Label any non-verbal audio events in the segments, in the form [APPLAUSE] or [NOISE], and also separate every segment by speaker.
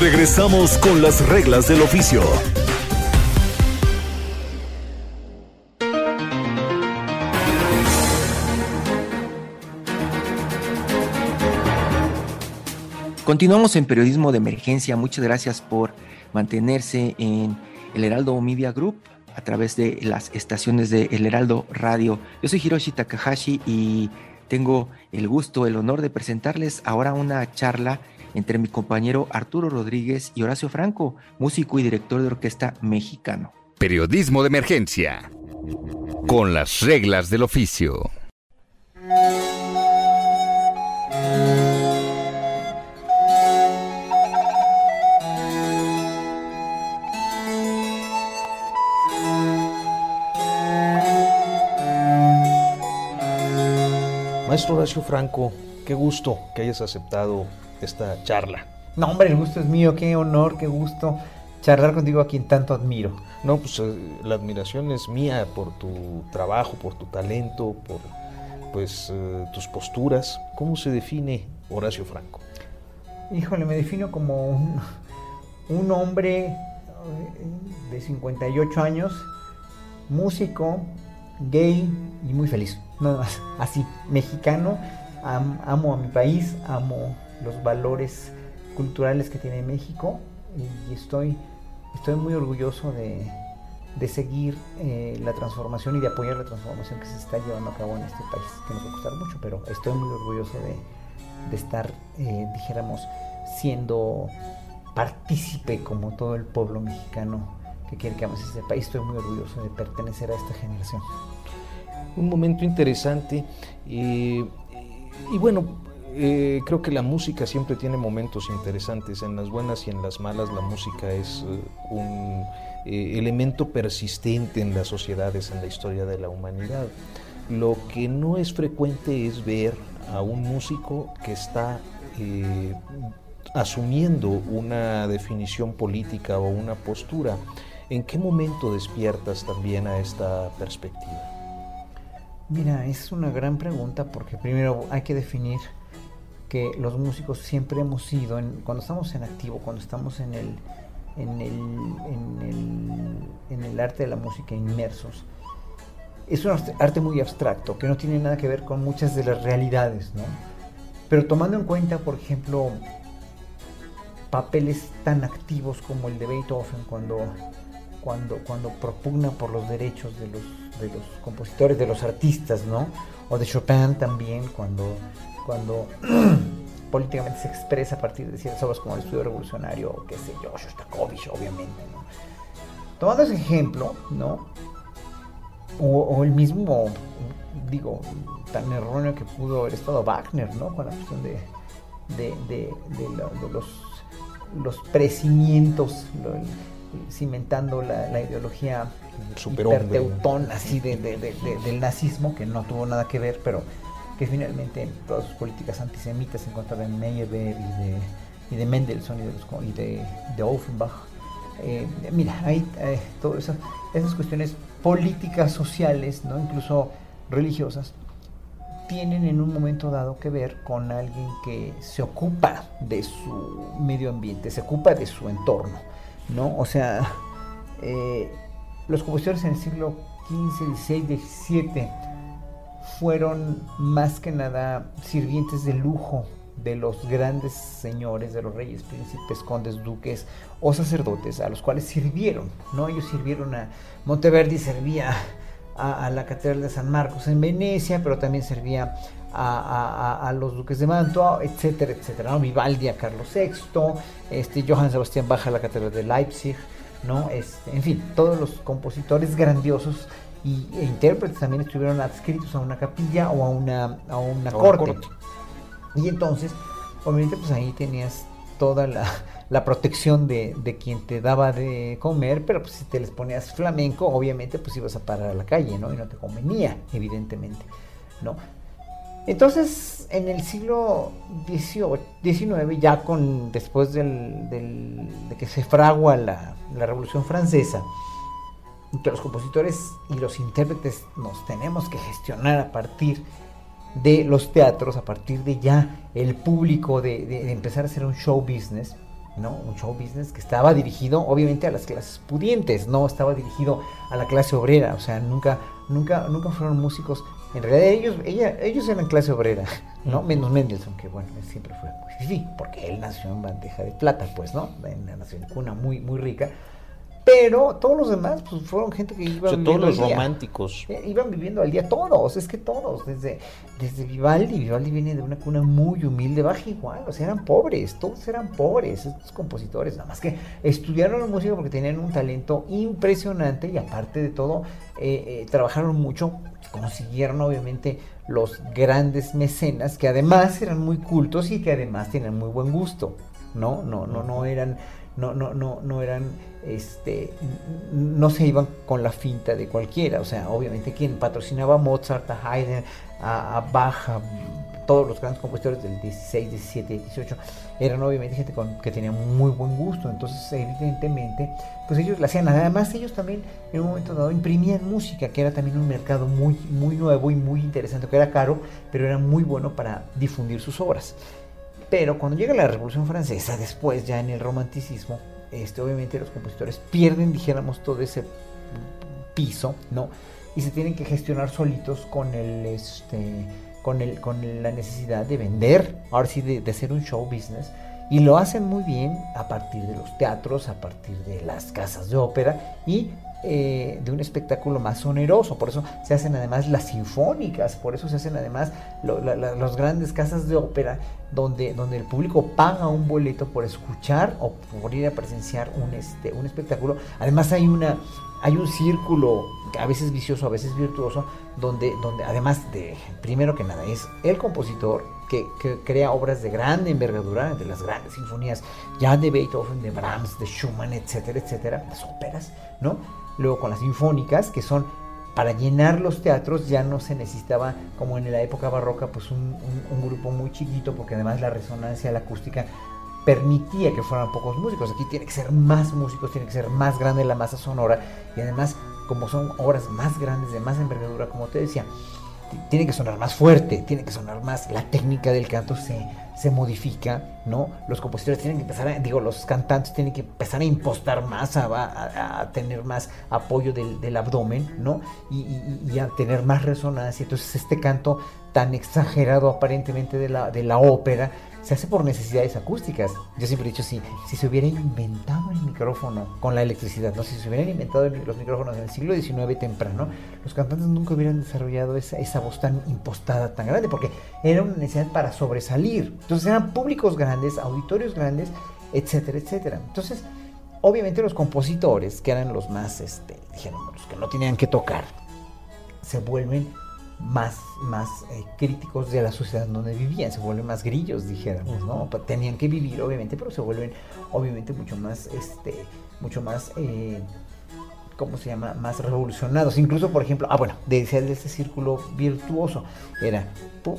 Speaker 1: Regresamos con las reglas del oficio.
Speaker 2: Continuamos en periodismo de emergencia. Muchas gracias por mantenerse en el Heraldo Media Group a través de las estaciones de El Heraldo Radio. Yo soy Hiroshi Takahashi y tengo el gusto, el honor de presentarles ahora una charla entre mi compañero Arturo Rodríguez y Horacio Franco, músico y director de orquesta mexicano.
Speaker 3: Periodismo de emergencia. Con las reglas del oficio.
Speaker 4: Maestro Horacio Franco, qué gusto que hayas aceptado esta charla.
Speaker 5: No, hombre, el gusto es mío, qué honor, qué gusto charlar contigo a quien tanto admiro.
Speaker 4: No, pues eh, la admiración es mía por tu trabajo, por tu talento, por pues eh, tus posturas. ¿Cómo se define Horacio Franco?
Speaker 5: Híjole, me defino como un, un hombre eh, de 58 años, músico, gay y muy feliz. Nada más, así, mexicano, amo a mi país, amo los valores culturales que tiene México y estoy, estoy muy orgulloso de, de seguir eh, la transformación y de apoyar la transformación que se está llevando a cabo en este país, que nos va a costar mucho, pero estoy muy orgulloso de, de estar, eh, dijéramos, siendo partícipe como todo el pueblo mexicano que quiere que amemos este país. Estoy muy orgulloso de pertenecer a esta generación.
Speaker 4: Un momento interesante eh, y bueno, eh, creo que la música siempre tiene momentos interesantes, en las buenas y en las malas la música es eh, un eh, elemento persistente en las sociedades, en la historia de la humanidad. Lo que no es frecuente es ver a un músico que está asumiendo una definición política o una postura. ¿En qué momento despiertas también a esta perspectiva?
Speaker 5: Mira, es una gran pregunta porque primero hay que definir que los músicos siempre hemos sido, cuando estamos en activo, cuando estamos en el, en el, en el, en el arte de la música inmersos, es un arte muy abstracto, que no tiene nada que ver con muchas de las realidades, ¿no? Pero tomando en cuenta, por ejemplo, papeles tan activos como el de Beethoven cuando, cuando, cuando propugna por los derechos de los, de los compositores, de los artistas, ¿no? O de Chopin también cuando cuando [CLEARS THROAT] políticamente se expresa a partir de ciertas obras como el estudio revolucionario, o qué sé yo, Shostakovich, obviamente, ¿no? Tomando ese ejemplo, ¿no? O, el mismo, digo, tan erróneo que pudo haber estado Wagner, ¿no? Con la cuestión de, de, los, los precimientos, cimentando la, ideología hiperteutón así del nazismo, que no tuvo nada que ver, pero que finalmente todas sus políticas antisemitas en contra de Meyerbeer y de, y de Mendelssohn y de, de, Offenbach. Eh, mira, hay eh, todas esas, cuestiones políticas, sociales, ¿no? incluso religiosas, tienen en un momento dado que ver con alguien que se ocupa de su medio ambiente, se ocupa de su entorno, ¿no? O sea, eh, los compositores en el siglo XV, XVI, XVII fueron más que nada sirvientes de lujo de los grandes señores, de los reyes, príncipes, condes, duques o sacerdotes a los cuales sirvieron, ¿no? Ellos sirvieron a Monteverdi, servía a, la Catedral de San Marcos en Venecia, pero también servía a, los duques de Mantua, etcétera, etcétera, ¿no? Vivaldi a Carlos VI, este, Johann Sebastián Bach a la Catedral de Leipzig, ¿no? Este, en fin, todos los compositores grandiosos y e intérpretes también estuvieron adscritos a una capilla o a una, a una corte. Y entonces, obviamente, pues ahí tenías toda la, la protección de, de, quien te daba de comer, pero pues si te les ponías flamenco, obviamente pues ibas a parar a la calle, ¿no? Y no te convenía, evidentemente, ¿no? Entonces, en el siglo XIX, ya con después del, de que se fragua la, la Revolución Francesa, que los compositores y los intérpretes nos tenemos que gestionar a partir de los teatros, a partir de ya el público, de, de, empezar a hacer un show business, ¿no? Un show business que estaba dirigido obviamente a las clases pudientes, no estaba dirigido a la clase obrera, o sea, nunca, nunca, nunca fueron músicos en realidad ellos, ella, ellos eran clase obrera, ¿no? Menos Mendelssohn, que bueno, siempre fue muy sí, porque él nació en bandeja de plata, pues, ¿no? Nació en cuna muy, muy rica. Pero todos los demás, pues fueron gente que iban
Speaker 4: o sea, todos los románticos.
Speaker 5: Eh, iban viviendo al día, todos, es que todos, desde, desde Vivaldi, Vivaldi viene de una cuna muy humilde, baja igual, o sea, eran pobres, todos eran pobres, estos compositores, nada más que estudiaron la música porque tenían un talento impresionante y aparte de todo, eh, eh, trabajaron mucho, consiguieron obviamente los grandes mecenas, que además eran muy cultos y que además tenían muy buen gusto, ¿no? No, no, no eran no, no, no, no eran, este, no se iban con la finta de cualquiera. O sea, obviamente quien patrocinaba a Mozart, a Haydn, a, Bach, a todos los grandes compositores del 16, 17, 18, eran obviamente gente con, que tenía muy buen gusto. Entonces, evidentemente, pues ellos la hacían. Además, ellos también en un momento dado imprimían música, que era también un mercado muy, muy nuevo y muy interesante, que era caro, pero era muy bueno para difundir sus obras. Pero cuando llega la Revolución Francesa, después ya en el romanticismo, este, obviamente los compositores pierden, dijéramos, todo ese piso, ¿no? Y se tienen que gestionar solitos con el, este, con el, con la necesidad de vender, ahora sí, de, de hacer un show business. Y lo hacen muy bien a partir de los teatros, a partir de las casas de ópera y eh, de un espectáculo más oneroso. Por eso se hacen además las sinfónicas, por eso se hacen además las grandes casas de ópera, donde, donde el público paga un boleto por escuchar o por ir a presenciar un, este, un espectáculo. Además hay una hay un círculo a veces vicioso, a veces virtuoso, donde, donde además de, primero que nada, es el compositor que, crea obras de grande envergadura, de las grandes sinfonías, ya de Beethoven, de Brahms, de Schumann, etcétera, etcétera, las óperas, ¿no? Luego con las sinfónicas, que son para llenar los teatros ya no se necesitaba, como en la época barroca, pues un, grupo muy chiquito, porque además la resonancia, la acústica permitía que fueran pocos músicos. Aquí tiene que ser más músicos, tiene que ser más grande la masa sonora y además, como son obras más grandes, de más envergadura, como te decía, tiene que sonar más fuerte, tiene que sonar más, la técnica del canto se, se modifica, ¿no? Los compositores tienen que empezar, a, digo, los cantantes tienen que empezar a impostar más, a, a, tener más apoyo del, del abdomen, ¿no? Y, y, y, a tener más resonancia. Entonces este canto tan exagerado aparentemente de la, de la ópera, se hace por necesidades acústicas. Yo siempre he dicho, si, si se hubiera inventado el micrófono con la electricidad, ¿no? si se hubieran inventado los micrófonos en el siglo XIX temprano, los cantantes nunca hubieran desarrollado esa, esa voz tan impostada, tan grande, porque era una necesidad para sobresalir. Entonces eran públicos grandes, auditorios grandes, etcétera, etcétera. Entonces, obviamente los compositores, que eran los más, este, dijeron, los que no tenían que tocar, se vuelven más, más eh, críticos de la sociedad donde vivían, se vuelven más grillos, dijéramos, ¿no? Tenían que vivir, obviamente, pero se vuelven, obviamente, mucho más, este, mucho más, eh, ¿cómo se llama? Más revolucionados. Incluso, por ejemplo, ah, bueno, decía de ese círculo virtuoso, era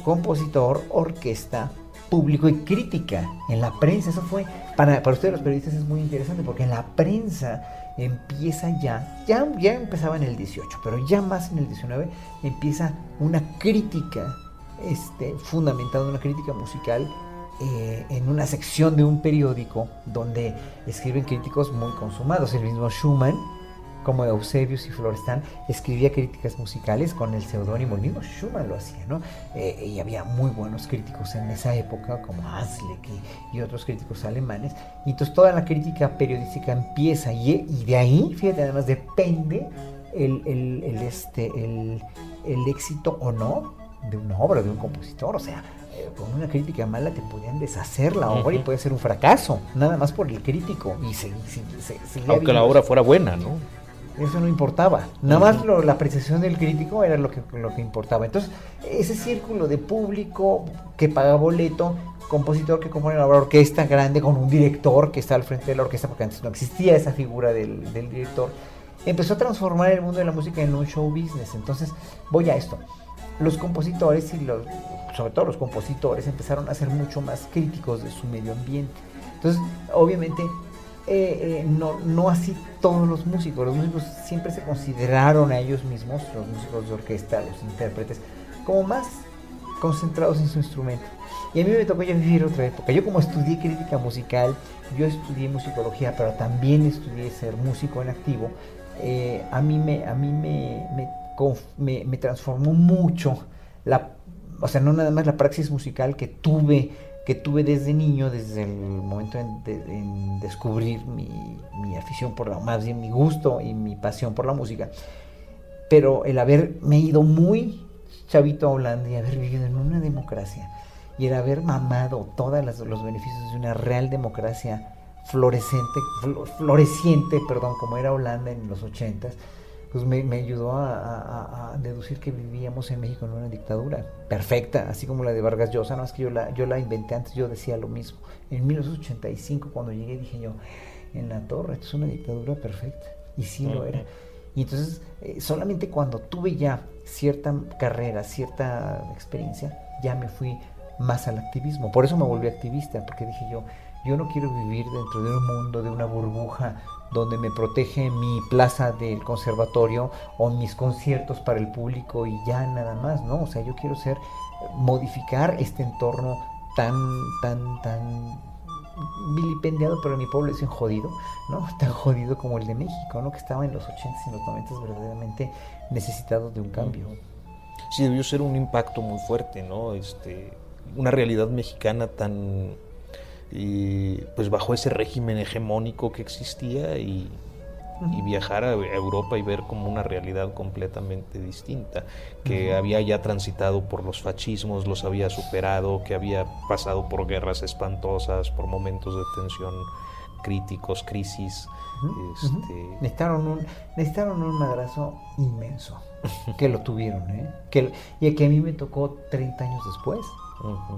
Speaker 5: compositor, orquesta, público y crítica en la prensa. Eso fue, para, para ustedes los periodistas es muy interesante, porque en la prensa empieza ya, ya, ya empezaba en el 18, pero ya más en el 19 empieza una crítica este, fundamentada, una crítica musical eh, en una sección de un periódico donde escriben críticos muy consumados. El mismo Schumann como Eusebius y Florestan, escribía críticas musicales con el seudónimo, el mismo Schumann lo hacía, ¿no? Eh, y había muy buenos críticos en esa época, como Hasleck y, otros críticos alemanes, y entonces toda la crítica periodística empieza, y, de ahí, fíjate, además depende el, el, este, el, el éxito o no de una obra, de un compositor, o sea, eh, con una crítica mala te podían deshacer la obra y puede ser un fracaso, nada más por el crítico. Y se,
Speaker 4: Aunque la obra fuera buena, ¿no?
Speaker 5: Eso no importaba. Nada más la apreciación del crítico era lo que, lo que importaba. Entonces, ese círculo de público que paga boleto, compositor que compone una orquesta grande con un director que está al frente de la orquesta, porque antes no existía esa figura del, del director, empezó a transformar el mundo de la música en un show business. Entonces, voy a esto. Los compositores y los, sobre todo los compositores, empezaron a ser mucho más críticos de su medio ambiente. Entonces, obviamente, eh, eh, no, no así todos los músicos. Los músicos siempre se consideraron a ellos mismos, los músicos de orquesta, los intérpretes, como más concentrados en su instrumento. Y a mí me tocó ya vivir otra época. Yo como estudié crítica musical, yo estudié musicología, pero también estudié ser músico en activo, eh, a mí, me, a mí me, me, transformó mucho la, o sea, no nada más la praxis musical que tuve que tuve desde niño, desde el momento en, descubrir mi, afición por la, más bien mi gusto y mi pasión por la música. Pero el haberme ido muy chavito a Holanda y haber vivido en una democracia y el haber mamado todos los beneficios de una real democracia florescente, floreciente, perdón, como era Holanda en los ochentas, pues me, ayudó a, deducir que vivíamos en México en una dictadura perfecta, así como la de Vargas Llosa, no es que yo la, yo la inventé antes, yo decía lo mismo. En 1985 cuando llegué dije yo, en la torre, esto es una dictadura perfecta, y sí lo era. Y entonces, eh, solamente cuando tuve ya cierta carrera, cierta experiencia, ya me fui más al activismo. Por eso me volví activista, porque dije yo, yo no quiero vivir dentro de un mundo, de una burbuja donde me protege mi plaza del conservatorio o mis conciertos para el público y ya nada más, ¿no? O sea, yo quiero ser, modificar este entorno tan, tan, tan vilipendiado, pero mi pueblo es un jodido, ¿no? [LAUGHS] Tan jodido como el de México, ¿no? Que estaba en los 80 y los 90 verdaderamente necesitado de un cambio.
Speaker 4: Sí, debió ser un impacto muy fuerte, ¿no? Este, una realidad mexicana tan y pues bajo ese régimen hegemónico que existía y, viajar a Europa y ver como una realidad completamente distinta, que había ya transitado por los fascismos, los había superado, que había pasado por guerras espantosas, por momentos de tensión críticos, crisis.
Speaker 5: este... necesitaron, un, necesitaron un madrazo inmenso, [LAUGHS] que lo tuvieron, ¿eh? que, y que a mí me tocó 30 años después,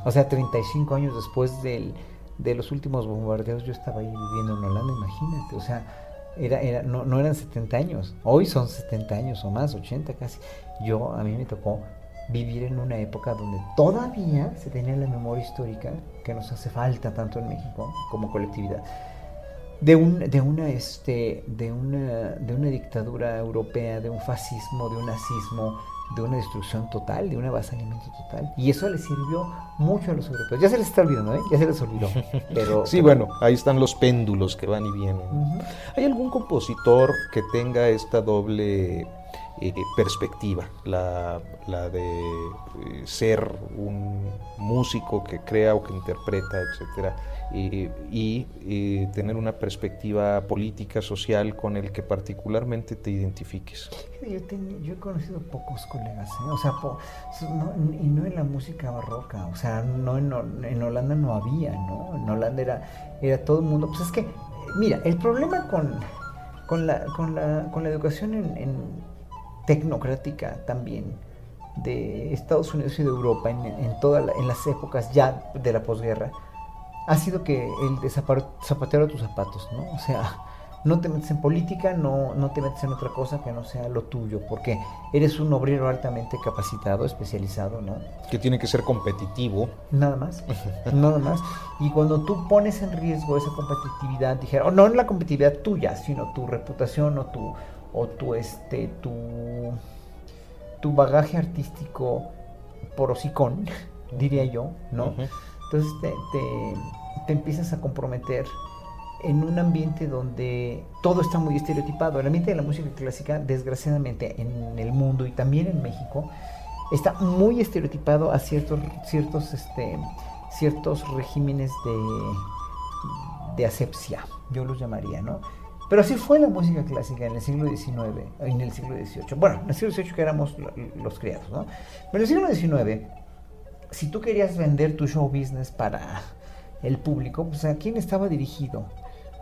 Speaker 5: o sea, 35 años después del de los últimos bombardeos yo estaba ahí viviendo en Holanda, imagínate, o sea, era, era, no, no eran 70 años, hoy son 70 años o más, 80 casi. Yo, a mí me tocó vivir en una época donde todavía se tenía la memoria histórica que nos hace falta tanto en México como colectividad de un de una este de una de una dictadura europea de un fascismo de un nazismo de una destrucción total, de un avasallamiento total. Y eso les sirvió mucho a los europeos. Ya se les está olvidando, ¿eh? Ya se les olvidó. [LAUGHS] Pero,
Speaker 4: sí, bueno, ahí están los péndulos que van y vienen. ¿Hay algún compositor que tenga esta doble eh, perspectiva, la, la de eh, ser un músico que crea o que interpreta, etcétera, y tener una perspectiva política, social con el que particularmente te identifiques.
Speaker 5: Yo, yo he conocido pocos colegas, ¿eh? o sea, y no en la música barroca, o sea, no en, Holanda no había, ¿no? En Holanda era, era todo el mundo, pues es que, mira, el problema con, con, la, con, la, con la educación en tecnocrática también de Estados Unidos y de Europa en, en, toda en las épocas ya de la posguerra ha sido que el de zapatero a tus zapatos, ¿no? O sea, no te metes en política, no, no te metes en otra cosa que no sea lo tuyo, porque eres un obrero altamente capacitado, especializado, ¿no?
Speaker 4: Que tiene que ser competitivo.
Speaker 5: Nada más, [LAUGHS] nada más. Y cuando tú pones en riesgo esa competitividad, dijeron, no en la competitividad tuya, sino tu reputación o tu, o tu, este, tu, tu bagaje artístico por hocicón, [LAUGHS] diría yo, ¿no? Entonces te, te, empiezas a comprometer en un ambiente donde todo está muy estereotipado. El ambiente de la música clásica, desgraciadamente, en el mundo y también en México, está muy estereotipado a ciertos, ciertos, este, ciertos regímenes de, de asepsia, yo los llamaría, ¿no? Pero así fue la música clásica en el siglo XIX, en el siglo XVIII. Bueno, en el siglo XVIII que éramos los criados, ¿no? Pero en el siglo XIX, si tú querías vender tu show business para el público, pues a quién estaba dirigido?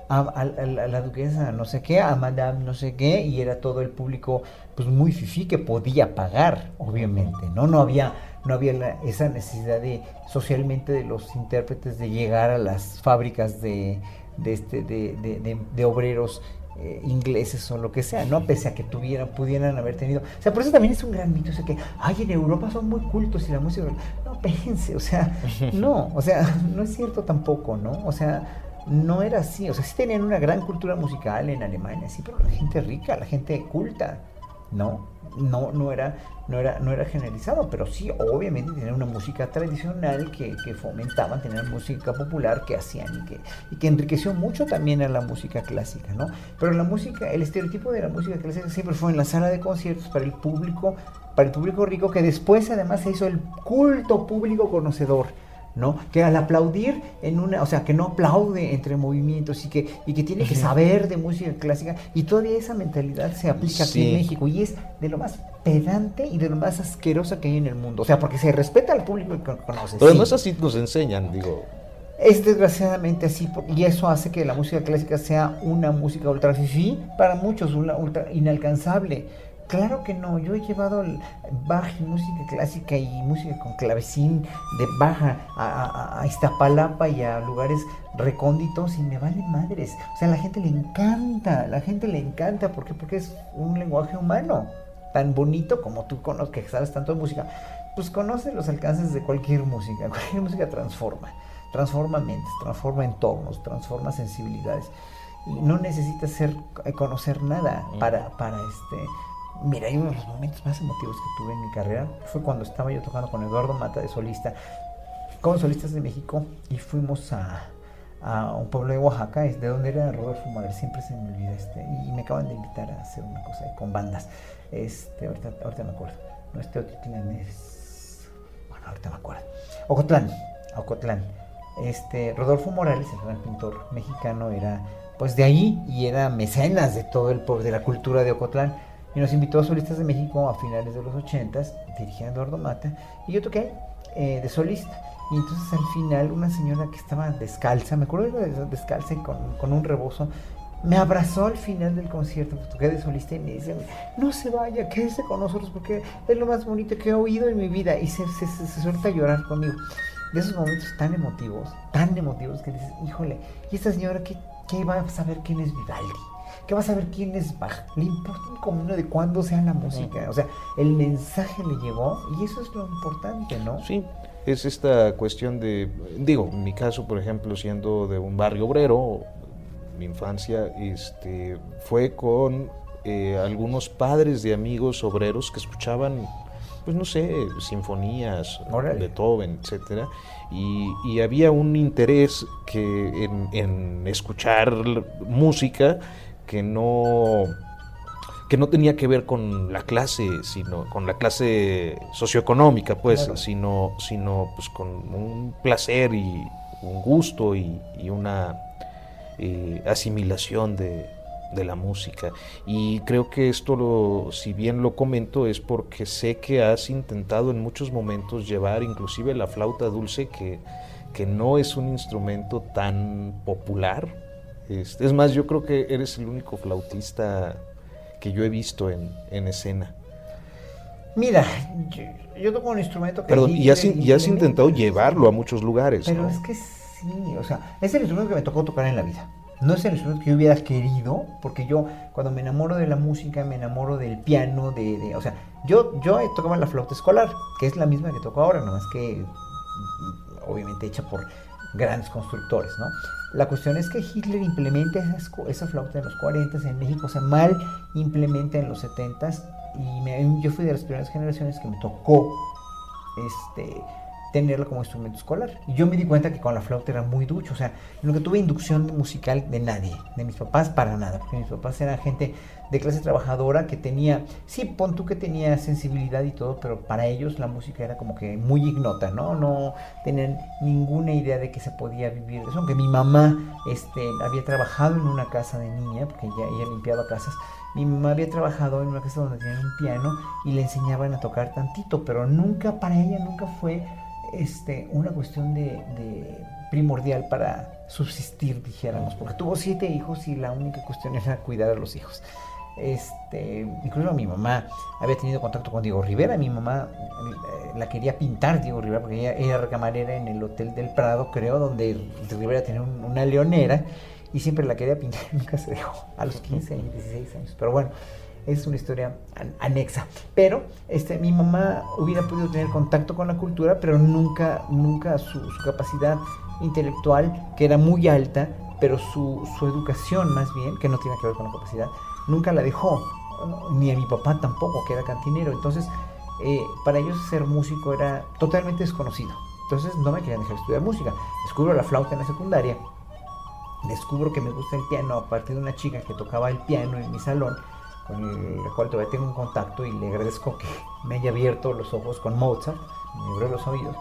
Speaker 5: a, la duquesa no sé qué, a madame no sé qué, y era todo el público pues muy fifí que podía pagar, obviamente, ¿no? No había, no había esa necesidad de socialmente de los intérpretes de llegar a las fábricas de, de, este, de, de obreros eh, ingleses o lo que sea, ¿no? Pese a que tuvieran, pudieran haber tenido. O sea, por eso también es un gran mito, o sea, que, ay, en Europa son muy cultos y la música. No, péjense, o sea, [LAUGHS] no, o sea, no es cierto tampoco, ¿no? O sea, no era así, o sea, sí tenían una gran cultura musical en Alemania, sí, pero la gente rica, la gente culta, ¿no? No, no era, no era, no era generalizado, pero sí, obviamente tenían una música tradicional que, que fomentaban, tenían música popular que hacían y que, y que enriqueció mucho también a la música clásica, ¿no? Pero la música, el estereotipo de la música clásica siempre fue en la sala de conciertos para el público, para el público rico, que después además se hizo el culto público conocedor ¿no? Que al aplaudir en una, o sea, que no aplaude entre movimientos y que, y que tiene que saber de música clásica y todavía esa mentalidad se aplica aquí en México y es de lo más pedante y de lo más asquerosa que hay en el mundo. O sea, porque se respeta al público que conoce.
Speaker 4: Pero no es así nos enseñan, digo.
Speaker 5: Es desgraciadamente así, y eso hace que la música clásica sea una música ultra sí, para muchos una ultra inalcanzable Claro que no, yo he llevado Bach y música clásica y música con clavecín de baja a, a, Iztapalapa y a lugares recónditos y me vale madres. O sea, a la gente le encanta, la gente le encanta, ¿por qué? Porque es un lenguaje humano, tan bonito como tú conoces, que sabes tanto de música. Pues conoce los alcances de cualquier música, [LAUGHS] cualquier música transforma, transforma mentes, transforma entornos, transforma sensibilidades. Y no necesitas ser, conocer nada para, para este Mira, uno de los momentos más emotivos que tuve en mi carrera fue cuando estaba yo tocando con Eduardo Mata de solista, con solistas de México, y fuimos a, un pueblo de Oaxaca, de donde era Rodolfo Morer, siempre se me olvida este, y me acaban de invitar a hacer una cosa con bandas. Este, ahorita, ahorita me acuerdo. No, este Otitlán es. Bueno, ahorita me acuerdo. Ocotlán, Ocotlán. Este, Rodolfo Morales, el gran pintor mexicano, era pues de ahí y era mecenas de todo el pueblo, de la cultura de Ocotlán y nos invitó a solistas de México a finales de los 80, dirigía Eduardo Mata, y yo toqué eh, de solista. Y entonces al final una señora que estaba descalza, me acuerdo de descalza con, con un rebozo, me abrazó al final del concierto, toqué de solista y me dice, no se vaya, quédese con nosotros porque es lo más bonito que he oído en mi vida. Y se, se, suelta a llorar conmigo. De esos momentos tan emotivos, tan emotivos que dices, híjole, ¿y esta señora qué, qué va a saber quién es Vivaldi? ¿Qué vas a ver quién es Bach? Le importa un comino de cuándo sea la música. O sea, el mensaje le llegó y eso es lo importante, ¿no?
Speaker 4: Sí, es esta cuestión de, digo, en mi caso, por ejemplo, siendo de un barrio obrero, mi infancia este, fue con eh, algunos padres de amigos obreros que escuchaban, pues no sé, sinfonías, Beethoven, etcétera, y, había un interés que en, en escuchar música que no que no tenía que ver con la clase, sino con la clase socioeconómica, pues, sino, sino pues con un placer y un gusto y, una eh, asimilación de, de, la música. Y creo que esto, lo, si bien lo comento, es porque sé que has intentado en muchos momentos llevar inclusive la flauta dulce, que, que no es un instrumento tan popular es más, yo creo que eres el único flautista que yo he visto en, escena.
Speaker 5: Mira, yo, toco un instrumento que...
Speaker 4: Perdón, y has, intentado llevarlo a muchos lugares.
Speaker 5: Pero es que sí, o sea, es el instrumento que me tocó tocar en la vida. No es el instrumento que yo hubiera querido, porque yo cuando me enamoro de la música, me enamoro del piano, de, o sea, yo, yo tocaba la flauta escolar, que es la misma que toco ahora, más que obviamente hecha por grandes constructores, ¿no? La cuestión es que Hitler implementa esa, flauta en los 40 en México, se mal implementa en los 70 y yo fui de las primeras generaciones que me tocó este, tenerla como instrumento escolar. Y yo me di cuenta que con la flauta era muy ducho, o sea, nunca tuve inducción musical de nadie, de mis papás para nada, porque mis papás eran gente de clase trabajadora que tenía, sí, pon tú que tenía sensibilidad y todo, pero para ellos la música era como que muy ignota, ¿no? No tenían ninguna idea de que se podía vivir eso, aunque mi mamá este, había trabajado en una casa de niña, porque ella, ella limpiaba casas, mi mamá había trabajado en una casa donde tenían un piano y le enseñaban a tocar tantito, pero nunca, para ella nunca fue este, una cuestión de, primordial para subsistir, dijéramos, porque tuvo siete hijos y la única cuestión era cuidar a los hijos. Este, incluso mi mamá había tenido contacto con Diego Rivera, mi mamá eh, la quería pintar Diego Rivera porque ella era camarera en el Hotel del Prado, creo, donde Rivera tenía una leonera y siempre la quería pintar, [LAUGHS] nunca se dejó, a los 15 años, 16 años, pero bueno, es una historia anexa. Pero este, mi mamá hubiera podido tener contacto con la cultura, pero nunca, nunca su, capacidad intelectual, que era muy alta, pero su, su, educación más bien, que no tiene que ver con la capacidad, nunca la dejó, ni a mi papá tampoco, que era cantinero. Entonces, eh, para ellos ser músico era totalmente desconocido. Entonces no me querían dejar estudiar música. Descubro la flauta en la secundaria, descubro que me gusta el piano a partir de una chica que tocaba el piano en mi salón con la cual todavía tengo un contacto y le agradezco que me haya abierto los ojos con Mozart, me abrió los oídos.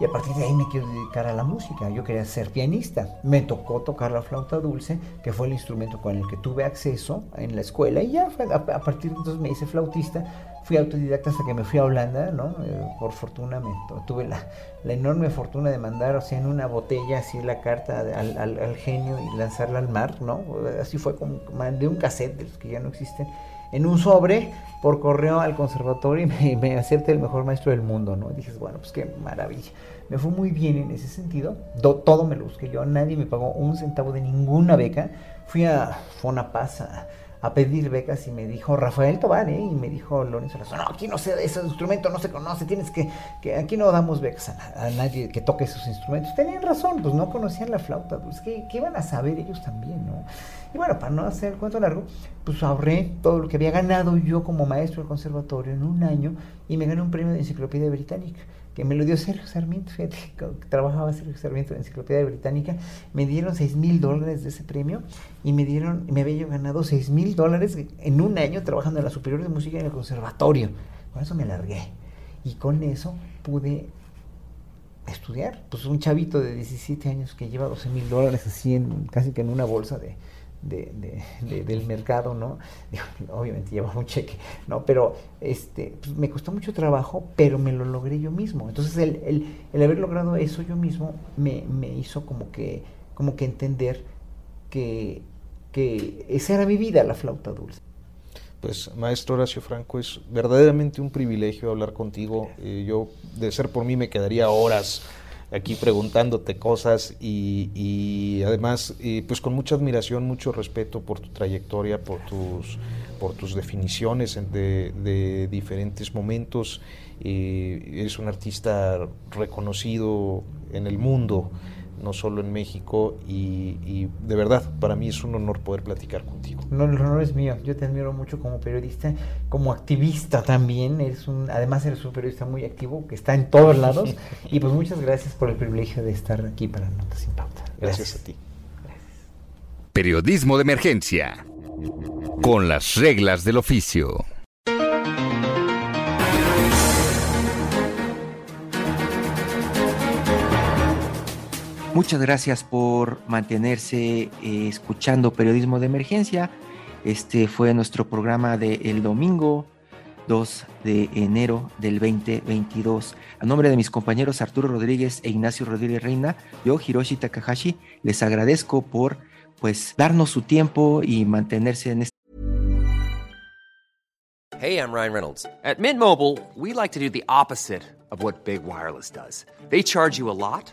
Speaker 5: Y a partir de ahí me quiero dedicar a la música. Yo quería ser pianista. Me tocó tocar la flauta dulce, que fue el instrumento con el que tuve acceso en la escuela. Y ya a, partir de entonces me hice flautista fui autodidacta hasta que me fui a Holanda, ¿no? Eh, por fortuna me tuve la, enorme fortuna de mandar, o sea, en una botella así la carta al, genio y lanzarla al mar, ¿no? Así fue como mandé un cassette de los que ya no existen en un sobre por correo al conservatorio y me, acepté el mejor maestro del mundo, ¿no? Y bueno, pues qué maravilla. Me fue muy bien en ese sentido. todo me lo busqué yo, nadie me pagó un centavo de ninguna beca. Fui a Fonapaz a a pedir becas y me dijo Rafael Tobar, ¿eh? y me dijo Lorenzo no, aquí no sé, ese instrumento no se conoce, tienes que, que aquí no damos becas a, nadie que toque esos instrumentos. Tenían razón, pues no conocían la flauta, pues ¿qué, ¿qué, iban a saber ellos también, no? Y bueno, para no hacer el cuento largo, pues ahorré todo lo que había ganado yo como maestro del conservatorio en un año y me gané un premio de enciclopedia británica que me lo dio Sergio Sarmiento, fíjate, [LAUGHS] trabajaba Sergio Sarmiento en la Enciclopedia Británica, me dieron 6 mil dólares de ese premio y me dieron, me había ganado 6 mil dólares en un año trabajando en la Superior de Música en el Conservatorio. Con eso me largué y con eso pude estudiar. Pues un chavito de 17 años que lleva 12 mil dólares así en, casi que en una bolsa de, de, del mercado, ¿no? Obviamente llevaba un cheque, ¿no? Pero este, pues, me costó mucho trabajo, pero me lo logré yo mismo. Entonces el, el, haber logrado eso yo mismo me, me, hizo como que, como que entender que, que esa era mi vida, la flauta dulce.
Speaker 4: Pues maestro Horacio Franco, es verdaderamente un privilegio hablar contigo. Eh, yo, de ser por mí, me quedaría horas aquí preguntándote cosas y, además pues con mucha admiración, mucho respeto por tu trayectoria, por tus, por tus definiciones de, de diferentes momentos. Eh, eres un artista reconocido en el mundo no solo en México, y, de verdad, para mí es un honor poder platicar contigo.
Speaker 5: No, el honor es mío, yo te admiro mucho como periodista, como activista también, eres un, además eres un periodista muy activo, que está en todos [LAUGHS] lados, y pues muchas gracias por el privilegio de estar aquí para Notas sin Pauta.
Speaker 4: Gracias, a ti.
Speaker 3: Periodismo de emergencia, con las reglas del oficio.
Speaker 2: Muchas gracias por mantenerse eh, escuchando Periodismo de Emergencia. Este fue nuestro programa del domingo 2 de enero del 2022. A nombre de mis compañeros Arturo Rodríguez e Ignacio Rodríguez Reina, yo, Hiroshi Takahashi, les agradezco por pues darnos su tiempo y mantenerse en este.
Speaker 6: Hey, I'm Ryan Reynolds. At Mint Mobile, we like to do the opposite of what Big Wireless does. They charge you a lot.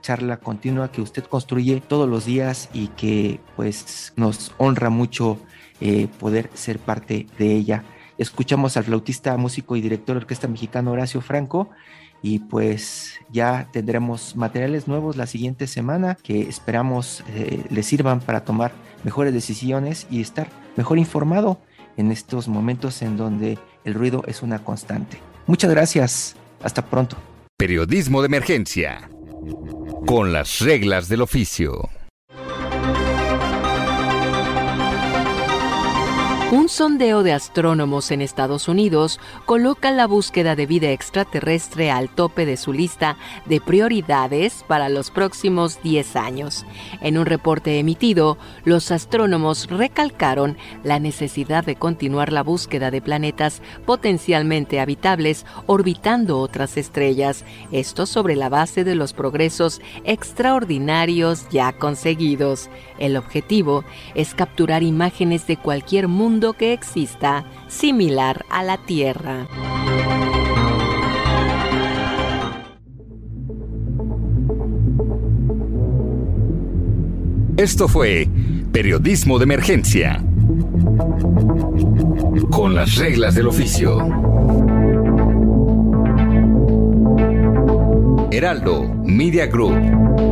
Speaker 2: charla continua que usted construye todos los días y que pues nos honra mucho eh, poder ser parte de ella. Escuchamos al flautista, músico y director de orquesta mexicano Horacio Franco y pues ya tendremos materiales nuevos la siguiente semana que esperamos eh, le sirvan para tomar mejores decisiones y estar mejor informado en estos momentos en donde el ruido es una constante. Muchas gracias. Hasta pronto.
Speaker 3: Periodismo de emergencia con las reglas del oficio.
Speaker 7: Un sondeo de astrónomos en Estados Unidos coloca la búsqueda de vida extraterrestre al tope de su lista de prioridades para los próximos 10 años. En un reporte emitido, los astrónomos recalcaron la necesidad de continuar la búsqueda de planetas potencialmente habitables orbitando otras estrellas, esto sobre la base de los progresos extraordinarios ya conseguidos. El objetivo es capturar imágenes de cualquier mundo que exista similar a la Tierra.
Speaker 3: Esto fue Periodismo de Emergencia. Con las reglas del oficio. Heraldo Media Group.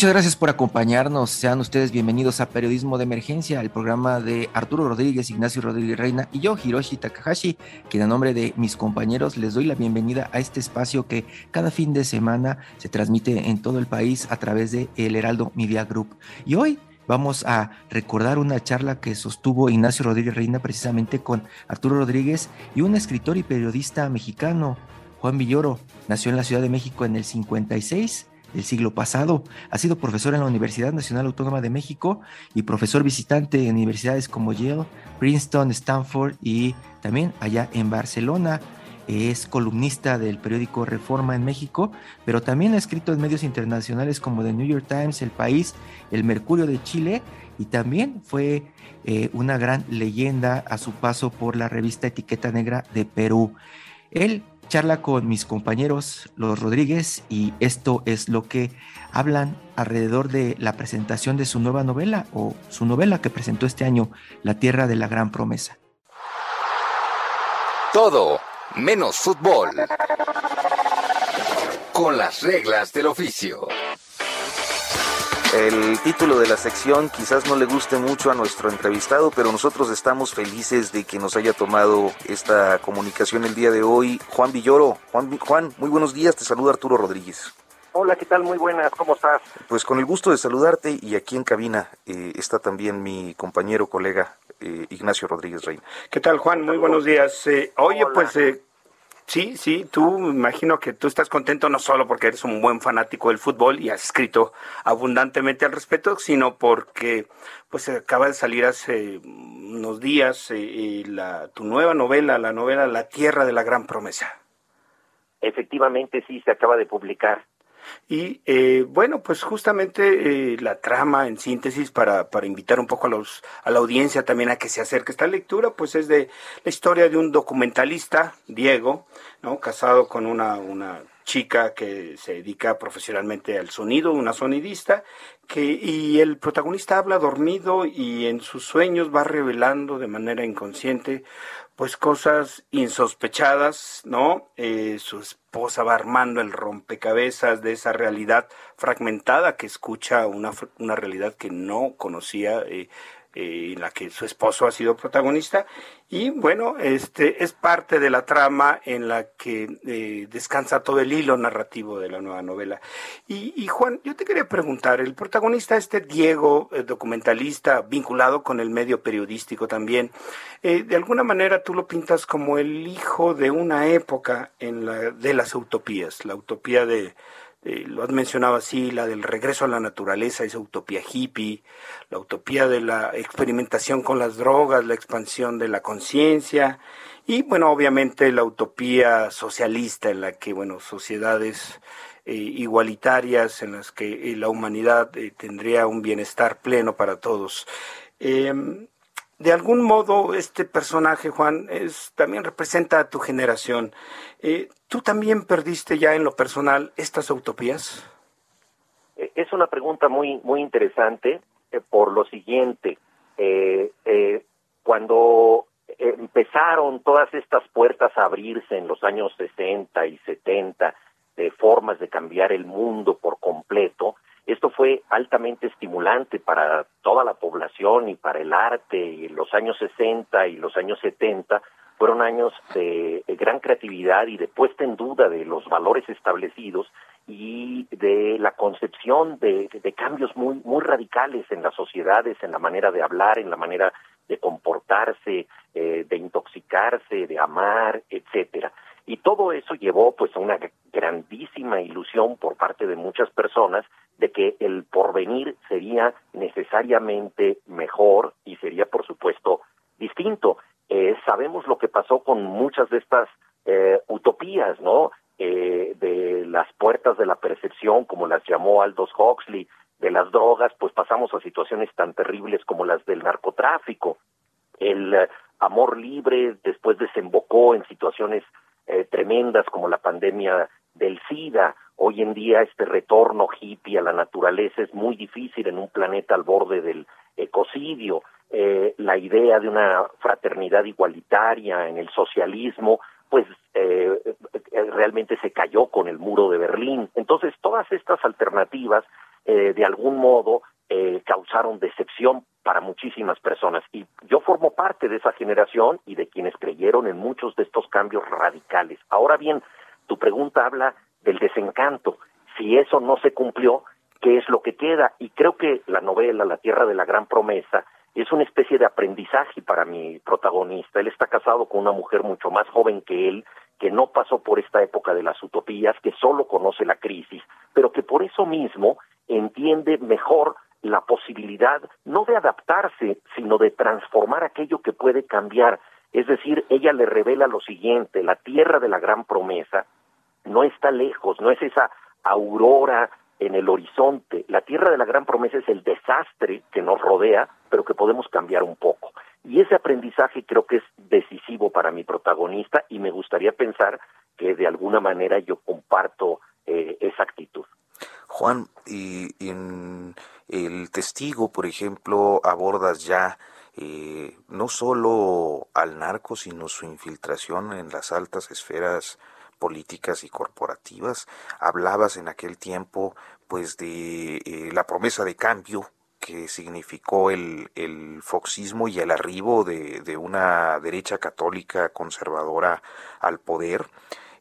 Speaker 2: Muchas gracias por acompañarnos. Sean ustedes bienvenidos a Periodismo de Emergencia, el programa de Arturo Rodríguez, Ignacio Rodríguez Reina y yo, Hiroshi Takahashi, quien a nombre de mis compañeros les doy la bienvenida a este espacio que cada fin de semana se transmite en todo el país a través de El Heraldo Media Group. Y hoy vamos a recordar una charla que sostuvo Ignacio Rodríguez Reina precisamente con Arturo Rodríguez y un escritor y periodista mexicano, Juan Villoro. Nació en la Ciudad de México en el 56 del siglo pasado. Ha sido profesor en la Universidad Nacional Autónoma de México y profesor visitante en universidades como Yale, Princeton, Stanford y también allá en Barcelona. Es columnista del periódico Reforma en México, pero también ha escrito en medios internacionales como The New York Times, El País, El Mercurio de Chile y también fue eh, una gran leyenda a su paso por la revista Etiqueta Negra de Perú. Él charla con mis compañeros los Rodríguez y esto es lo que hablan alrededor de la presentación de su nueva novela o su novela que presentó este año, La Tierra de la Gran Promesa.
Speaker 3: Todo menos fútbol. Con las reglas del oficio.
Speaker 8: El título de la sección quizás no le guste mucho a nuestro entrevistado, pero nosotros estamos felices de que nos haya tomado esta comunicación el día de hoy. Juan Villoro, Juan, Juan muy buenos días, te saluda Arturo Rodríguez.
Speaker 9: Hola, ¿qué tal? Muy buenas, ¿cómo estás?
Speaker 8: Pues con el gusto de saludarte y aquí en cabina eh, está también mi compañero, colega eh, Ignacio Rodríguez Reina.
Speaker 9: ¿Qué tal, Juan? Muy buenos días. Eh, oye, pues Sí, sí, tú me imagino que tú estás contento no solo porque eres un buen fanático del fútbol y has escrito abundantemente al respecto, sino porque pues acaba de salir hace unos días eh, la, tu nueva novela, la novela La Tierra de la Gran Promesa.
Speaker 10: Efectivamente, sí, se acaba de publicar.
Speaker 9: Y eh, bueno, pues justamente eh, la trama en síntesis para, para invitar un poco a, los, a la audiencia también a que se acerque esta lectura, pues es de la historia de un documentalista, Diego, ¿no? casado con una, una chica que se dedica profesionalmente al sonido, una sonidista, que, y el protagonista habla dormido y en sus sueños va revelando de manera inconsciente pues cosas insospechadas, ¿no? Eh, su esposa va armando el rompecabezas de esa realidad fragmentada que escucha una, una realidad que no conocía eh, eh, en la que su esposo ha sido protagonista. Y bueno este es parte de la trama en la que eh, descansa todo el hilo narrativo de la nueva novela. Y, Juan yo te quería preguntar el protagonista este Diego eh, documentalista vinculado con el medio periodístico también de alguna manera tú lo pintas como el hijo de una época en la de las utopías la utopía de eh, lo has mencionado así, la del regreso a la naturaleza, esa utopía hippie, la utopía de la experimentación con las drogas, la expansión de la conciencia y, bueno, obviamente la utopía socialista en la que, bueno, sociedades eh, igualitarias en las que eh, la humanidad tendría un bienestar pleno para todos. Em, de algún modo, este personaje, Juan, es, también representa a tu generación. ¿Tú también perdiste ya en lo personal estas utopías?
Speaker 10: Eh, es una pregunta muy, muy interesante eh, por lo siguiente. Eh, cuando empezaron todas estas puertas a abrirse en los años 60 y 70 de formas de cambiar el mundo por completo, esto fue altamente estimulante para toda la población y para el arte. Y los años 60 y los años 70 fueron años de, gran creatividad y de puesta en duda de los valores establecidos y de la concepción de, cambios muy muy radicales en las sociedades, en la manera de hablar, en la manera de comportarse, eh, de intoxicarse, de amar, etcétera. Y todo eso llevó pues a una grandísima ilusión por parte de muchas personas de que el porvenir sería necesariamente mejor y sería por supuesto distinto. Eh, sabemos lo que pasó con muchas de estas eh, utopías, ¿no? Eh, de las puertas de la percepción, como las llamó Aldous Huxley, de las drogas, pues pasamos a situaciones tan terribles como las del narcotráfico. El amor libre después desembocó en situaciones eh, tremendas como la pandemia del SIDA. Hoy en día este retorno hippie a la naturaleza es muy difícil en un planeta al borde del ecocidio. Eh, la idea de una fraternidad igualitaria en el socialismo, pues eh, realmente se cayó con el muro de Berlín. Entonces, todas estas alternativas, de algún modo, causaron decepción para muchísimas personas. Y yo formo parte de esa generación y de quienes creyeron en muchos de estos cambios radicales. Ahora bien, tu pregunta habla del desencanto. Si eso no se cumplió, ¿qué es lo que queda? Y creo que la novela La Tierra de la Gran Promesa es una especie de aprendizaje para mi protagonista. Él está casado con una mujer mucho más joven que él, que no pasó por esta época de las utopías, que solo conoce la crisis, pero que por eso mismo entiende mejor la posibilidad no de adaptarse, sino de transformar aquello que puede cambiar. Es decir, ella le revela lo siguiente, la tierra de la gran promesa no está lejos, no es esa aurora en el horizonte. La tierra de la gran promesa es el desastre que nos rodea, pero que podemos cambiar un poco. Y ese aprendizaje creo que es decisivo para mi protagonista y me gustaría pensar que de alguna manera yo comparto eh, esa actitud.
Speaker 8: Juan, y en el testigo, por ejemplo, abordas ya eh, no solo al narco, sino su infiltración en las altas esferas políticas y corporativas. Hablabas en aquel tiempo, pues, de eh, la promesa de cambio que significó el, el foxismo y el arribo de, de una derecha católica conservadora al poder.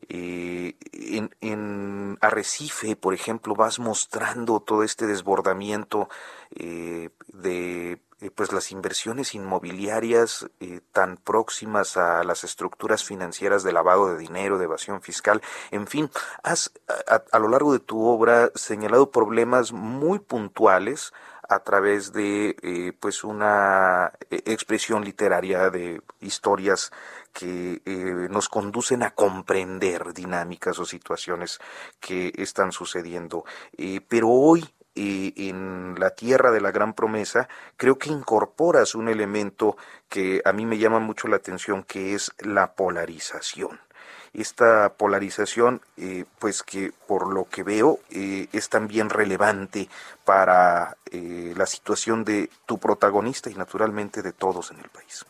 Speaker 8: Eh, en, en, Arrecife, por ejemplo, vas mostrando todo este desbordamiento eh, de eh, pues las inversiones inmobiliarias tan próximas a las estructuras financieras de lavado de dinero, de evasión fiscal, en fin, has a lo largo de tu obra señalado problemas muy puntuales a través de eh, pues una eh, expresión literaria de historias que eh, nos conducen a comprender dinámicas o situaciones que están sucediendo. pero hoy en la tierra de la gran promesa, creo que incorporas un elemento que a mí me llama mucho la atención, que es la polarización esta polarización, eh, pues que por lo que veo eh, es también relevante para eh, la situación de tu protagonista y naturalmente de todos en el país.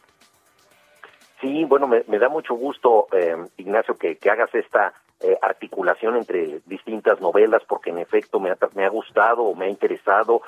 Speaker 10: Sí, bueno, me, da mucho gusto, Ignacio, que, hagas esta articulación entre distintas novelas, porque en efecto me ha, me ha gustado o me ha interesado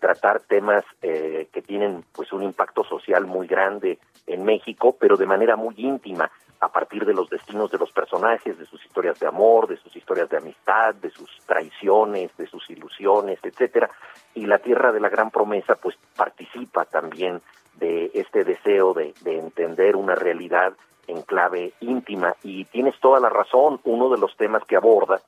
Speaker 10: tratar temas que tienen pues un impacto social muy grande en México, pero de manera muy íntima a partir de los destinos de los personajes, de sus historias de amor, de sus historias de amistad, de sus traiciones, de sus ilusiones, etcétera. Y la Tierra de la Gran Promesa, pues participa también de este deseo de, entender una realidad en clave íntima. Y tienes toda la razón, uno de los temas que aborda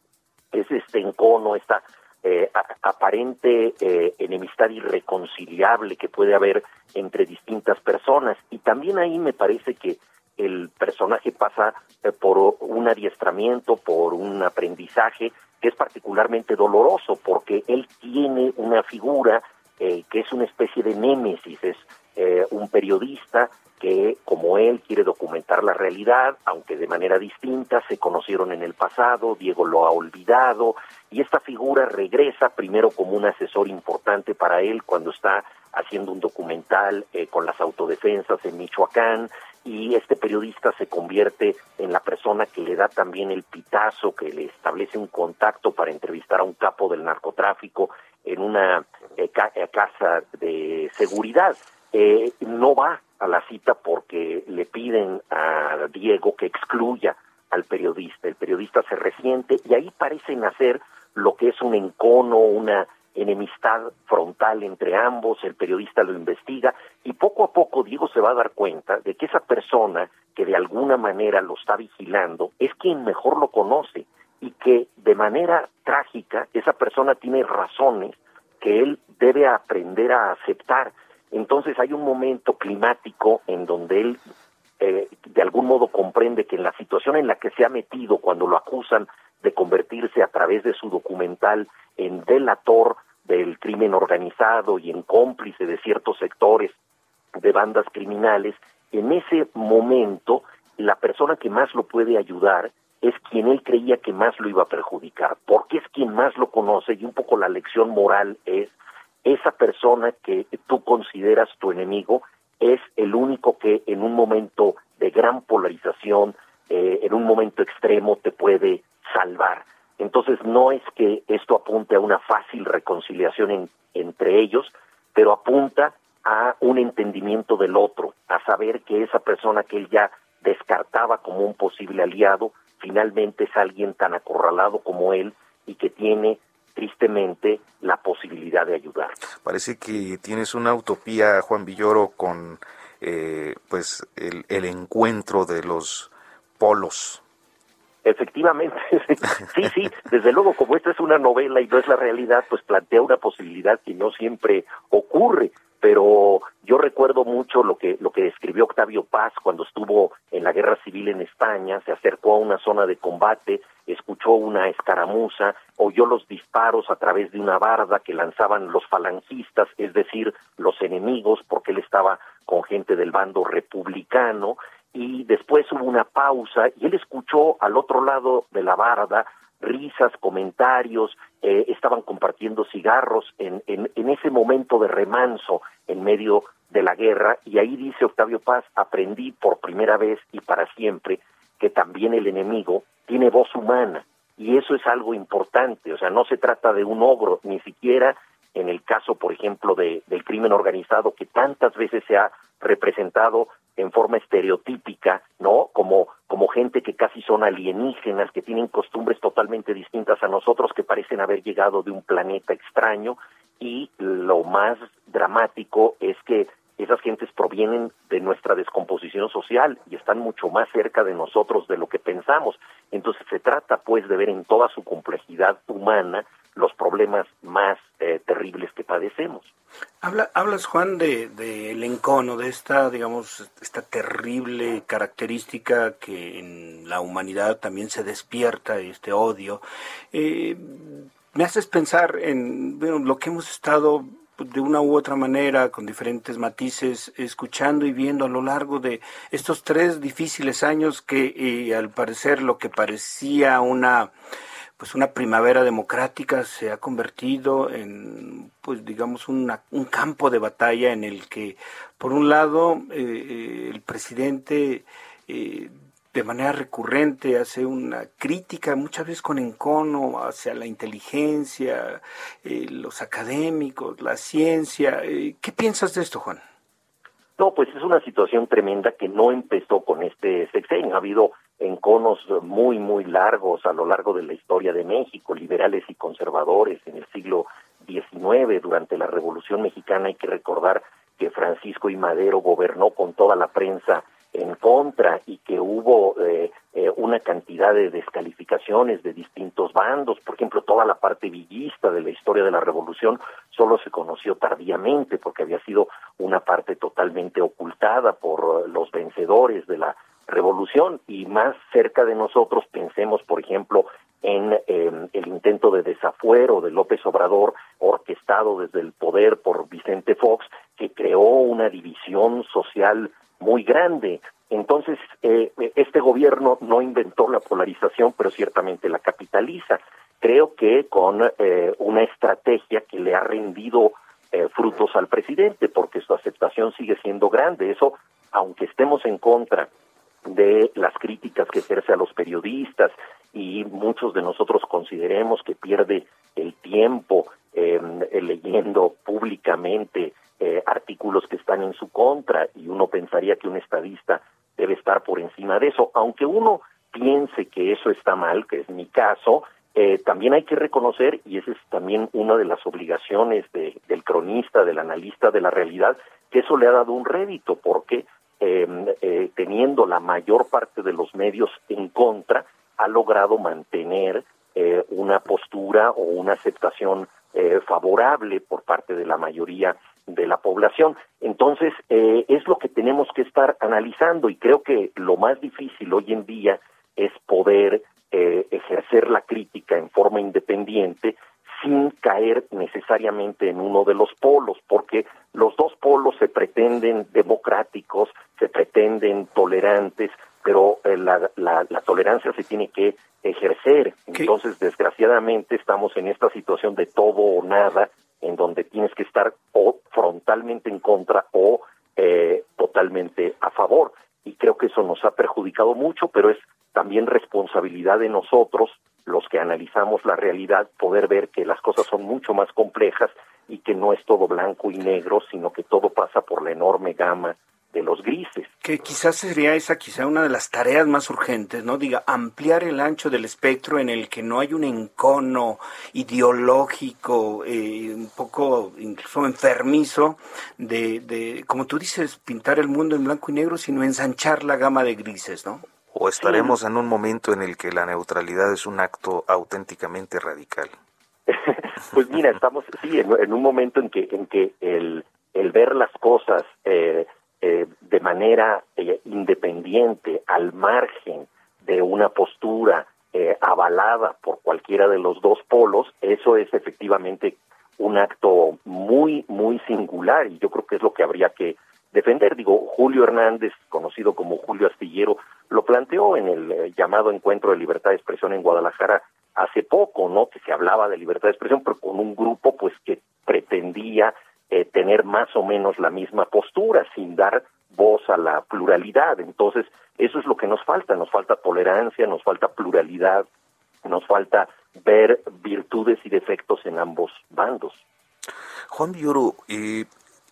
Speaker 10: es este encono, esta eh, aparente eh, enemistad irreconciliable que puede haber entre distintas personas. Y también ahí me parece que el personaje pasa eh, por un adiestramiento, por un aprendizaje que es particularmente doloroso porque él tiene una figura eh, que es una especie de némesis, es eh, un periodista que, como él, quiere documentar la realidad, aunque de manera distinta, se conocieron en el pasado, Diego lo ha olvidado, y esta figura regresa primero como un asesor importante para él cuando está haciendo un documental eh, con las autodefensas en Michoacán, y este periodista se convierte en la persona que le da también el pitazo, que le establece un contacto para entrevistar a un capo del narcotráfico en una eh, eh, casa de seguridad. Eh, no va a la cita porque le piden a Diego que excluya al periodista. El periodista se resiente y ahí parece nacer lo que es un encono, una enemistad frontal entre ambos, el periodista lo investiga y poco a poco Diego se va a dar cuenta de que esa persona que de alguna manera lo está vigilando es quien mejor lo conoce y que de manera trágica esa persona tiene razones que él debe aprender a aceptar. Entonces hay un momento climático en donde él eh, de algún modo comprende que en la situación en la que se ha metido cuando lo acusan de convertirse a través de su documental en delator del crimen organizado y en cómplice de ciertos sectores de bandas criminales, en ese momento la persona que más lo puede ayudar es quien él creía que más lo iba a perjudicar, porque es quien más lo conoce y un poco la lección moral es esa persona que tú consideras tu enemigo es el único que en un momento de gran polarización, eh, en un momento extremo te puede salvar. Entonces no es que esto apunte a una fácil reconciliación entre ellos, pero apunta a un entendimiento del otro, a saber que esa persona que él ya descartaba como un posible aliado, finalmente es alguien tan acorralado como él y que tiene tristemente la posibilidad de ayudar.
Speaker 8: Parece que tienes una utopía, Juan Villoro, con eh, pues el, el encuentro de los polos.
Speaker 10: Efectivamente, [LAUGHS] sí, sí, desde luego, como esta es una novela y no es la realidad, pues plantea una posibilidad que no siempre ocurre, pero yo recuerdo mucho lo que lo que escribió Octavio Paz cuando estuvo en la guerra civil en España, se acercó a una zona de combate, escuchó una escaramuza, oyó los disparos a través de una barda que lanzaban los falangistas, es decir, los enemigos, porque él estaba con gente del bando republicano, y después hubo una pausa y él escuchó al otro lado de la barda risas, comentarios, eh, estaban compartiendo cigarros en, en, en ese momento de remanso en medio de la guerra. Y ahí dice Octavio Paz, aprendí por primera vez y para siempre que también el enemigo tiene voz humana. Y eso es algo importante, o sea, no se trata de un ogro, ni siquiera en el caso, por ejemplo, de, del crimen organizado que tantas veces se ha representado en forma estereotípica, ¿no? Gente que casi son alienígenas, que tienen costumbres totalmente distintas a nosotros, que parecen haber llegado de un planeta extraño, y lo más dramático es que esas gentes provienen de nuestra descomposición social y están mucho más cerca de nosotros de lo que pensamos. Entonces se trata pues de ver en toda su complejidad humana los problemas más eh, terribles que padecemos.
Speaker 9: Habla, hablas, Juan, de, de el encono, de esta, digamos, esta terrible característica que en la humanidad también se despierta, este odio. Eh, me haces pensar en lo que hemos estado de una u otra manera, con diferentes matices, escuchando y viendo a lo largo de estos tres difíciles años que eh, al parecer lo que parecía una pues una primavera democrática se ha convertido en pues digamos un campo de batalla en el que por un lado eh, eh, el presidente eh, de manera recurrente hace una crítica, muchas veces con encono, hacia la inteligencia, los académicos, la ciencia. ¿Qué piensas de esto, Juan?
Speaker 10: No, pues es una situación tremenda que no empezó con este sexenio. Ha habido enconos muy, muy largos a lo largo de la historia de México, liberales y conservadores en el siglo XIX, durante la Revolución Mexicana. Hay que recordar que Francisco y Madero gobernó con toda la prensa en contra y que hubo eh, eh, una cantidad de descalificaciones de distintos bandos. Por ejemplo, toda la parte villista de la historia de la revolución solo se conoció tardíamente porque había sido una parte totalmente ocultada por los vencedores de la revolución y más cerca de nosotros pensemos, por ejemplo, en em, el intento de desafuero de López Obrador orquestado desde el poder por Vicente Fox, que creó una división social muy grande. Entonces, eh, este gobierno no inventó la polarización, pero ciertamente la capitaliza. Creo que con eh, una estrategia que le ha rendido eh, frutos al presidente, porque su aceptación sigue siendo grande. Eso, aunque estemos en contra de las críticas que ejerce a los periodistas y muchos de nosotros consideremos que pierde el tiempo em, leyendo públicamente artículos que están en su contra y uno pensaría que un estadista debe estar por encima de eso. Aunque uno piense que eso está mal, que es mi caso, eh, también hay que reconocer, y esa es también una de las obligaciones de, del cronista, del analista de la realidad, que eso le ha dado un rédito, porque em, eh, teniendo la mayor parte de los medios en contra, ha logrado mantener eh, una postura o una aceptación favorable por parte de la mayoría de la población. Entonces, eh, es lo que tenemos que estar analizando y creo que lo más difícil hoy en día es poder eh, ejercer la crítica en forma independiente sin caer necesariamente en uno de los polos, porque los dos polos se pretenden democráticos, se pretenden tolerantes, pero eh, la, la, tolerancia se tiene que ejercer. Entonces, desgraciadamente, estamos en esta situación de todo o nada, en donde tienes que estar o frontalmente en contra o eh, totalmente a favor. Y creo que eso nos ha perjudicado mucho, pero es también responsabilidad de nosotros, los que analizamos la realidad, poder ver que las cosas son mucho más complejas y que no es todo blanco y negro, sino que todo pasa por la enorme gama de los grises.
Speaker 9: Que quizás sería esa quizá una de las tareas más urgentes, ¿no? Diga, ampliar el ancho del espectro en el que no hay un encono ideológico, eh, un poco incluso enfermizo, de, de, como tú dices, pintar el mundo en blanco y negro, sino ensanchar la gama de grises, ¿no?
Speaker 8: O estaremos en un momento en el que la neutralidad es un acto auténticamente radical. [LAUGHS]
Speaker 10: pues mira, estamos sí en, un momento en que en que el, el ver las cosas eh, eh, de manera eh, independiente, al margen de una postura eh, avalada por cualquiera de los dos polos, eso es efectivamente un acto muy, muy singular y yo creo que es lo que habría que defender. Digo, Julio Hernández, conocido como Julio Astillero, lo planteó en el llamado Encuentro de Libertad de Expresión en Guadalajara hace poco, ¿no? Que se hablaba de libertad de expresión, pero con un grupo, pues, que pretendía eh, tener más o menos la misma postura sin dar voz a la pluralidad. Entonces, eso es lo que nos falta, nos falta tolerancia, nos falta pluralidad, nos falta ver virtudes y defectos en ambos bandos.
Speaker 8: Juan Villoro, eh,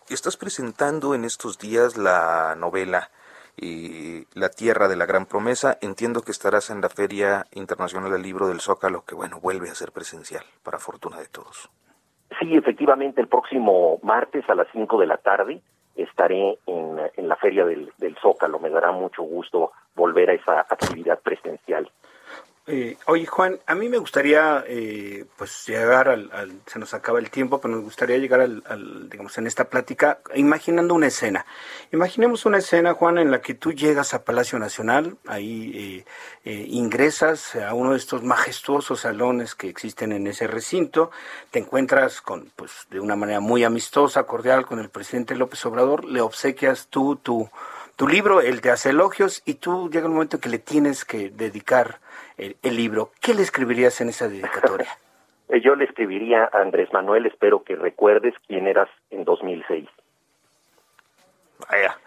Speaker 8: estás presentando en estos días la novela eh, La Tierra de la Gran Promesa. Entiendo que estarás en la Feria Internacional del Libro del Zócalo, que bueno, vuelve a ser presencial, para fortuna de todos.
Speaker 10: Sí, efectivamente, el próximo martes a las 5 de la tarde estaré en, en la Feria del, del Zócalo. Me dará mucho gusto volver a esa actividad presencial.
Speaker 9: Eh, oye Juan, a mí me gustaría eh, pues llegar al, se nos acaba el tiempo, pero me gustaría llegar al, digamos, en esta plática imaginando una escena. Imaginemos una escena, Juan, en la que tú llegas a Palacio Nacional, ahí eh, ingresas a uno de estos majestuosos salones que existen en ese recinto, te encuentras con, pues, de una manera muy amistosa, cordial, con el presidente López Obrador, le obsequias tú tu, tu libro, él te hace elogios y tú llega un momento que le tienes que dedicar el, libro, ¿qué le escribirías en esa dedicatoria? [LAUGHS]
Speaker 10: Yo le escribiría a Andrés Manuel, espero que recuerdes quién eras en 2006.
Speaker 8: Vaya.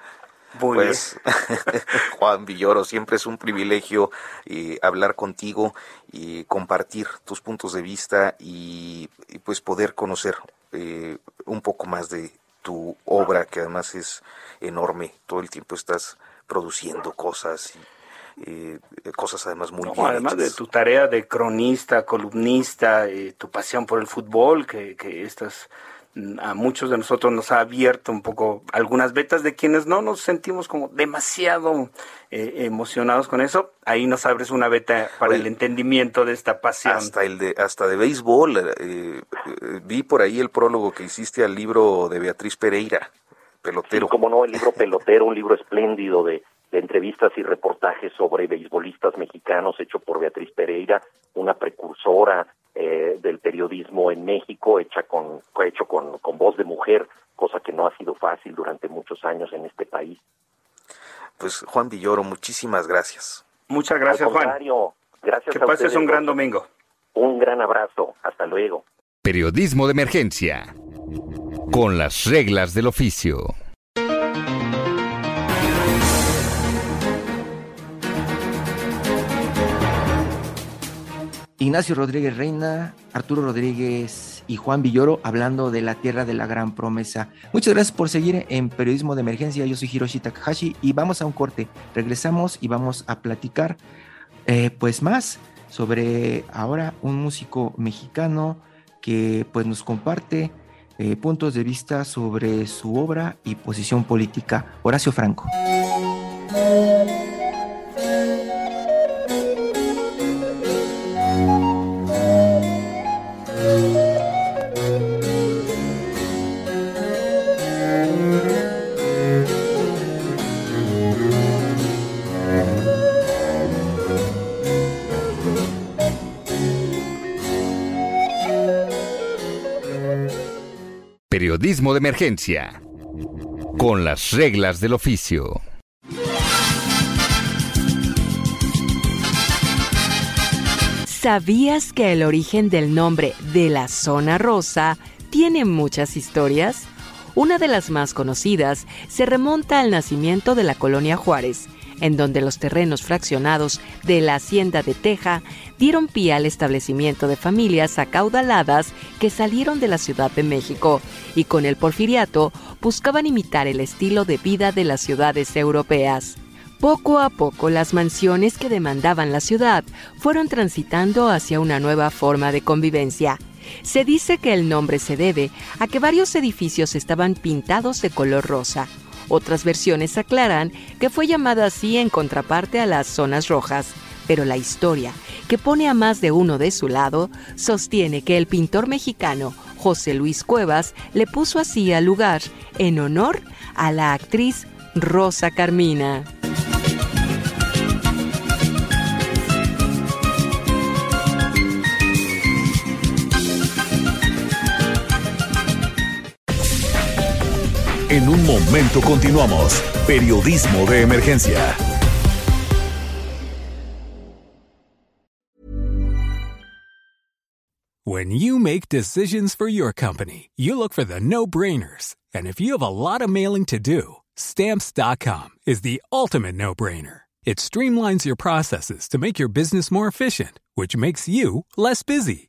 Speaker 8: pues [LAUGHS] Juan Villoro, siempre es un privilegio eh, hablar contigo y compartir tus puntos de vista y, pues poder conocer eh, un poco más de tu obra que además es enorme. Todo el tiempo estás produciendo cosas y eh, cosas además muy no,
Speaker 9: Además de tu tarea de cronista, columnista, eh, tu pasión por el fútbol, que, que estas mm, a muchos de nosotros nos ha abierto un poco algunas vetas de quienes no nos sentimos como demasiado eh, emocionados con eso. Ahí nos abres una beta para el entendimiento de esta pasión.
Speaker 8: Hasta el de hasta de béisbol. vi por ahí el prólogo que hiciste al libro de Beatriz Pereira, pelotero.
Speaker 10: como no, el libro [LAUGHS] pelotero, un libro espléndido de de entrevistas y reportajes sobre beisbolistas mexicanos hecho por Beatriz Pereira, una precursora eh, del periodismo en México, hecha con, hecho con, con voz de mujer cosa que no ha sido fácil durante muchos años en este país.
Speaker 8: Pues Juan Villoro, muchísimas gracias.
Speaker 9: Muchas gracias, Juan.
Speaker 10: Gracias
Speaker 9: que pases un gran domingo.
Speaker 10: Un gran abrazo. Hasta luego.
Speaker 3: Periodismo de emergencia. Con las reglas del oficio.
Speaker 2: Ignacio Rodríguez Reina, Arturo Rodríguez y Juan Villoro hablando de la tierra de la gran promesa. Muchas gracias por seguir en Periodismo de Emergencia. Yo soy Hiroshi Takahashi y vamos a un corte. Regresamos y vamos a platicar eh, pues más sobre ahora un músico mexicano que pues nos comparte eh, puntos de vista sobre su obra y posición política. Horacio Franco.
Speaker 3: Periodismo de emergencia. Con las reglas del oficio.
Speaker 7: ¿Sabías que el origen del nombre de la zona rosa tiene muchas historias? Una de las más conocidas se remonta al nacimiento de la colonia Juárez, en donde los terrenos fraccionados de la hacienda de Teja dieron pie al establecimiento de familias acaudaladas que salieron de la Ciudad de México y con el porfiriato buscaban imitar el estilo de vida de las ciudades europeas. Poco a poco las mansiones que demandaban la ciudad fueron transitando hacia una nueva forma de convivencia. Se dice que el nombre se debe a que varios edificios estaban pintados de color rosa. Otras versiones aclaran que fue llamada así en contraparte a las zonas rojas, pero la historia, que pone a más de uno de su lado, sostiene que el pintor mexicano José Luis Cuevas le puso así al lugar en honor a la actriz Rosa Carmina.
Speaker 1: En un momento continuamos. Periodismo de emergencia.
Speaker 11: When you make decisions for your company, you look for the no-brainers. And if you have a lot of mailing to do, stamps.com is the ultimate no-brainer. It streamlines your processes to make your business more efficient, which makes you less busy.